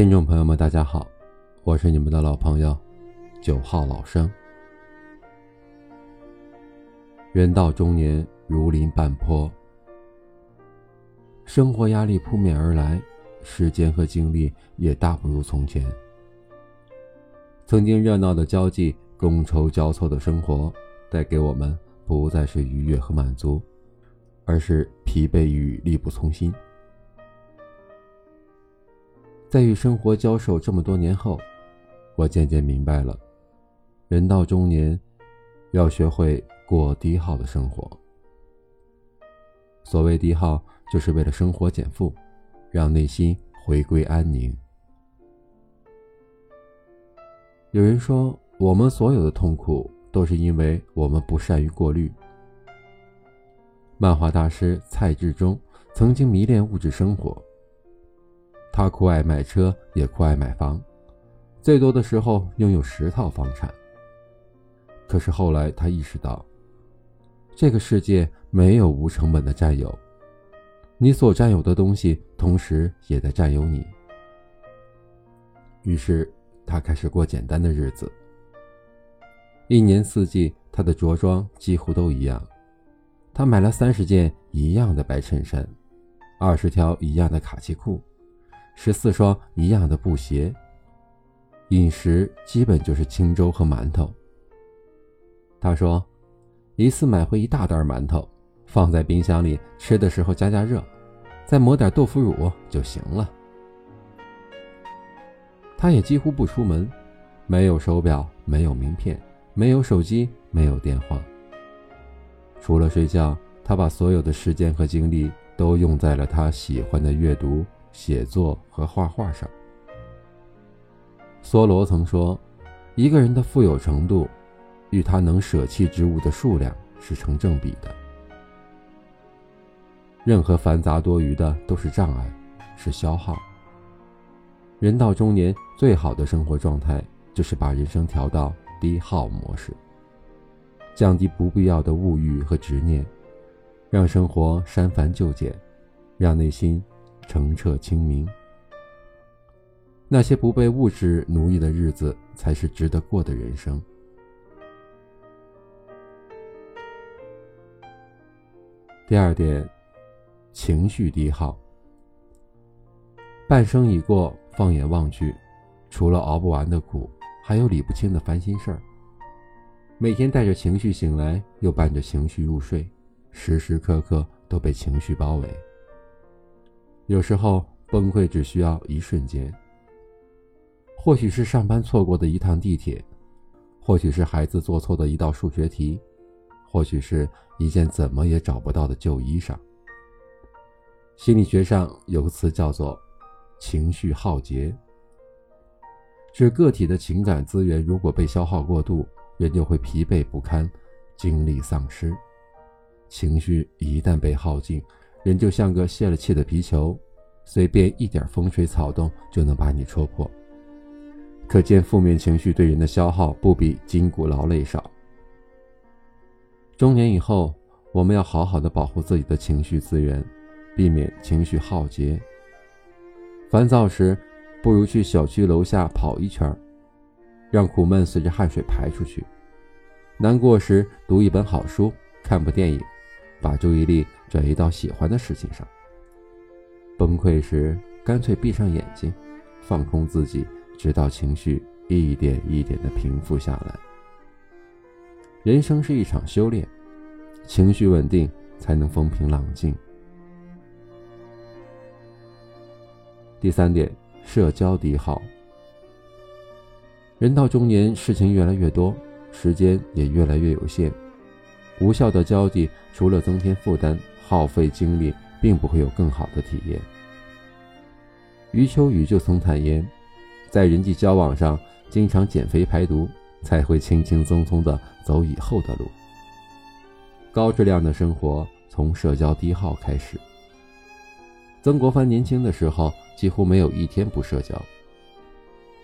听众朋友们，大家好，我是你们的老朋友九号老生。人到中年，如临半坡，生活压力扑面而来，时间和精力也大不如从前。曾经热闹的交际、觥筹交错的生活，带给我们不再是愉悦和满足，而是疲惫与力不从心。在与生活交手这么多年后，我渐渐明白了，人到中年，要学会过低耗的生活。所谓低耗，就是为了生活减负，让内心回归安宁。有人说，我们所有的痛苦都是因为我们不善于过滤。漫画大师蔡志忠曾经迷恋物质生活。他酷爱买车，也酷爱买房，最多的时候拥有十套房产。可是后来他意识到，这个世界没有无成本的占有，你所占有的东西，同时也在占有你。于是他开始过简单的日子，一年四季他的着装几乎都一样，他买了三十件一样的白衬衫，二十条一样的卡其裤。十四双一样的布鞋，饮食基本就是清粥和馒头。他说，一次买回一大袋馒头，放在冰箱里，吃的时候加加热，再抹点豆腐乳就行了。他也几乎不出门，没有手表，没有名片，没有手机，没有电话。除了睡觉，他把所有的时间和精力都用在了他喜欢的阅读。写作和画画上，梭罗曾说：“一个人的富有程度，与他能舍弃之物的数量是成正比的。任何繁杂多余的都是障碍，是消耗。人到中年，最好的生活状态就是把人生调到低耗模式，降低不必要的物欲和执念，让生活删繁就简，让内心。”澄澈清明，那些不被物质奴役的日子，才是值得过的人生。第二点，情绪低耗。半生已过，放眼望去，除了熬不完的苦，还有理不清的烦心事儿。每天带着情绪醒来，又伴着情绪入睡，时时刻刻都被情绪包围。有时候崩溃只需要一瞬间，或许是上班错过的一趟地铁，或许是孩子做错的一道数学题，或许是一件怎么也找不到的旧衣裳。心理学上有个词叫做“情绪耗竭”，指个体的情感资源如果被消耗过度，人就会疲惫不堪，精力丧失。情绪一旦被耗尽，人就像个泄了气的皮球，随便一点风吹草动就能把你戳破。可见负面情绪对人的消耗不比筋骨劳累少。中年以后，我们要好好的保护自己的情绪资源，避免情绪耗竭。烦躁时，不如去小区楼下跑一圈，让苦闷随着汗水排出去；难过时，读一本好书，看部电影。把注意力转移到喜欢的事情上。崩溃时，干脆闭上眼睛，放空自己，直到情绪一点一点的平复下来。人生是一场修炼，情绪稳定才能风平浪静。第三点，社交低耗。人到中年，事情越来越多，时间也越来越有限。无效的交际除了增添负担、耗费精力，并不会有更好的体验。余秋雨就曾坦言，在人际交往上，经常减肥排毒，才会轻轻松松的走以后的路。高质量的生活从社交低耗开始。曾国藩年轻的时候，几乎没有一天不社交，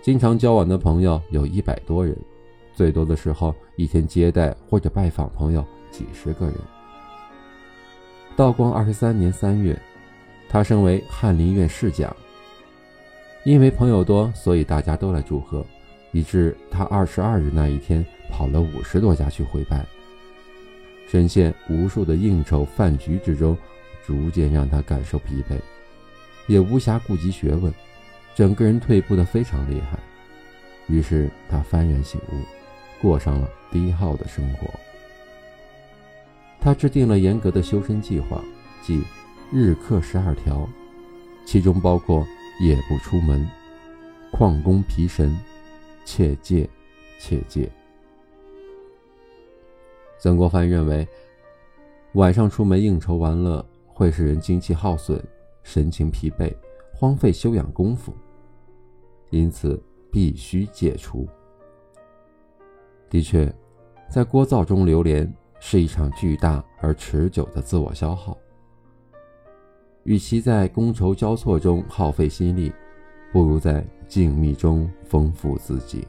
经常交往的朋友有一百多人，最多的时候一天接待或者拜访朋友。几十个人。道光二十三年三月，他升为翰林院侍讲。因为朋友多，所以大家都来祝贺，以致他二十二日那一天跑了五十多家去回拜，深陷无数的应酬饭局之中，逐渐让他感受疲惫，也无暇顾及学问，整个人退步的非常厉害。于是他幡然醒悟，过上了低耗的生活。他制定了严格的修身计划，即日课十二条，其中包括。夜不出门，旷工疲神，切戒，切戒。曾国藩认为，晚上出门应酬玩乐会使人精气耗损、神情疲惫、荒废修养功夫，因此必须戒除。的确，在聒噪中流连是一场巨大而持久的自我消耗。与其在觥筹交错中耗费心力，不如在静谧中丰富自己。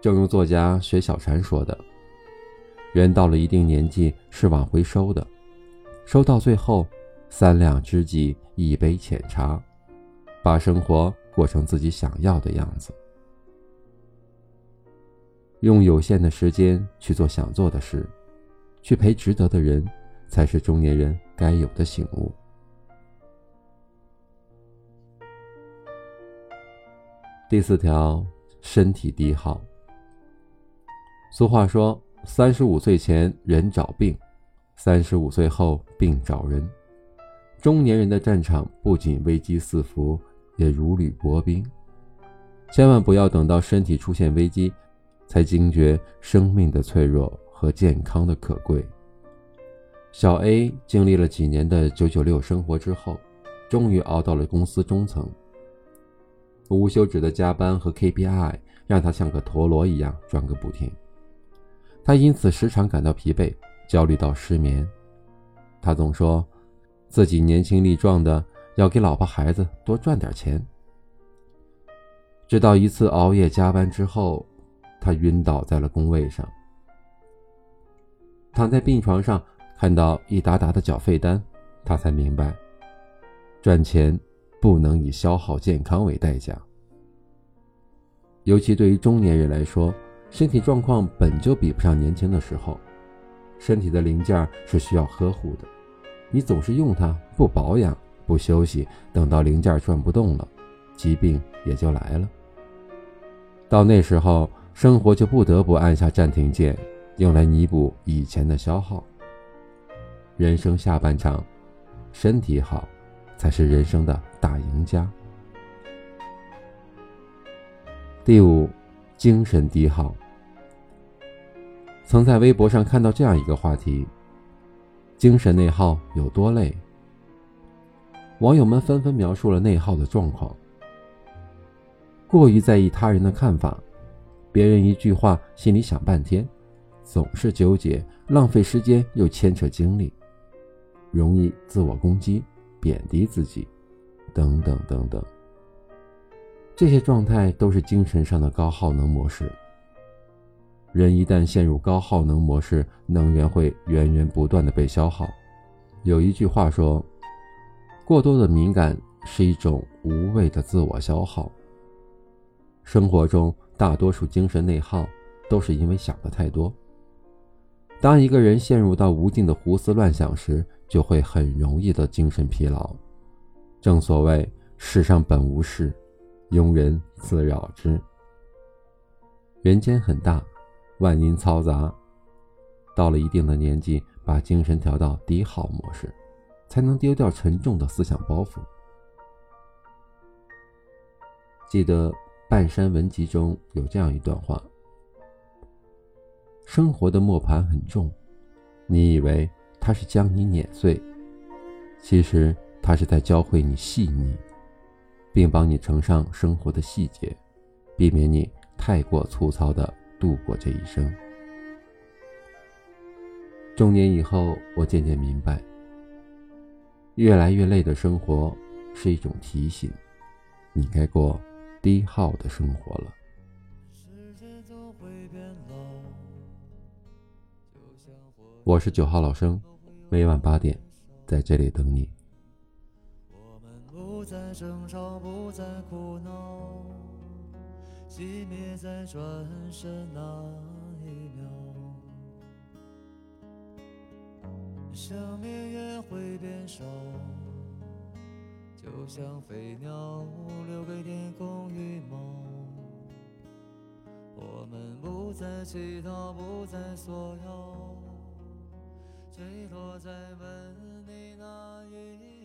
正如作家薛小禅说的：“人到了一定年纪是往回收的，收到最后，三两知己，一杯浅茶，把生活过成自己想要的样子，用有限的时间去做想做的事，去陪值得的人。”才是中年人该有的醒悟。第四条，身体低耗。俗话说：“三十五岁前人找病，三十五岁后病找人。”中年人的战场不仅危机四伏，也如履薄冰。千万不要等到身体出现危机，才惊觉生命的脆弱和健康的可贵。小 A 经历了几年的九九六生活之后，终于熬到了公司中层。无休止的加班和 KPI 让他像个陀螺一样转个不停，他因此时常感到疲惫、焦虑到失眠。他总说，自己年轻力壮的，要给老婆孩子多赚点钱。直到一次熬夜加班之后，他晕倒在了工位上，躺在病床上。看到一沓沓的缴费单，他才明白，赚钱不能以消耗健康为代价。尤其对于中年人来说，身体状况本就比不上年轻的时候，身体的零件是需要呵护的。你总是用它不保养、不休息，等到零件转不动了，疾病也就来了。到那时候，生活就不得不按下暂停键，用来弥补以前的消耗。人生下半场，身体好，才是人生的大赢家。第五，精神低耗。曾在微博上看到这样一个话题：精神内耗有多累？网友们纷纷描述了内耗的状况：过于在意他人的看法，别人一句话心里想半天，总是纠结，浪费时间又牵扯精力。容易自我攻击、贬低自己，等等等等。这些状态都是精神上的高耗能模式。人一旦陷入高耗能模式，能源会源源不断的被消耗。有一句话说：“过多的敏感是一种无谓的自我消耗。”生活中大多数精神内耗都是因为想的太多。当一个人陷入到无尽的胡思乱想时，就会很容易的精神疲劳。正所谓“世上本无事，庸人自扰之”。人间很大，万因嘈杂，到了一定的年纪，把精神调到低耗模式，才能丢掉沉重的思想包袱。记得《半山文集》中有这样一段话。生活的磨盘很重，你以为它是将你碾碎，其实它是在教会你细腻，并帮你呈上生活的细节，避免你太过粗糙的度过这一生。中年以后，我渐渐明白，越来越累的生活是一种提醒，你该过低耗的生活了。我是九号老生，每晚八点，在这里等你。我们不再争吵，不再哭闹，熄灭在转身那一秒。生命也会，像飞鸟留给天空羽毛。我们不再祈祷，不再索要，坠落在吻你那一。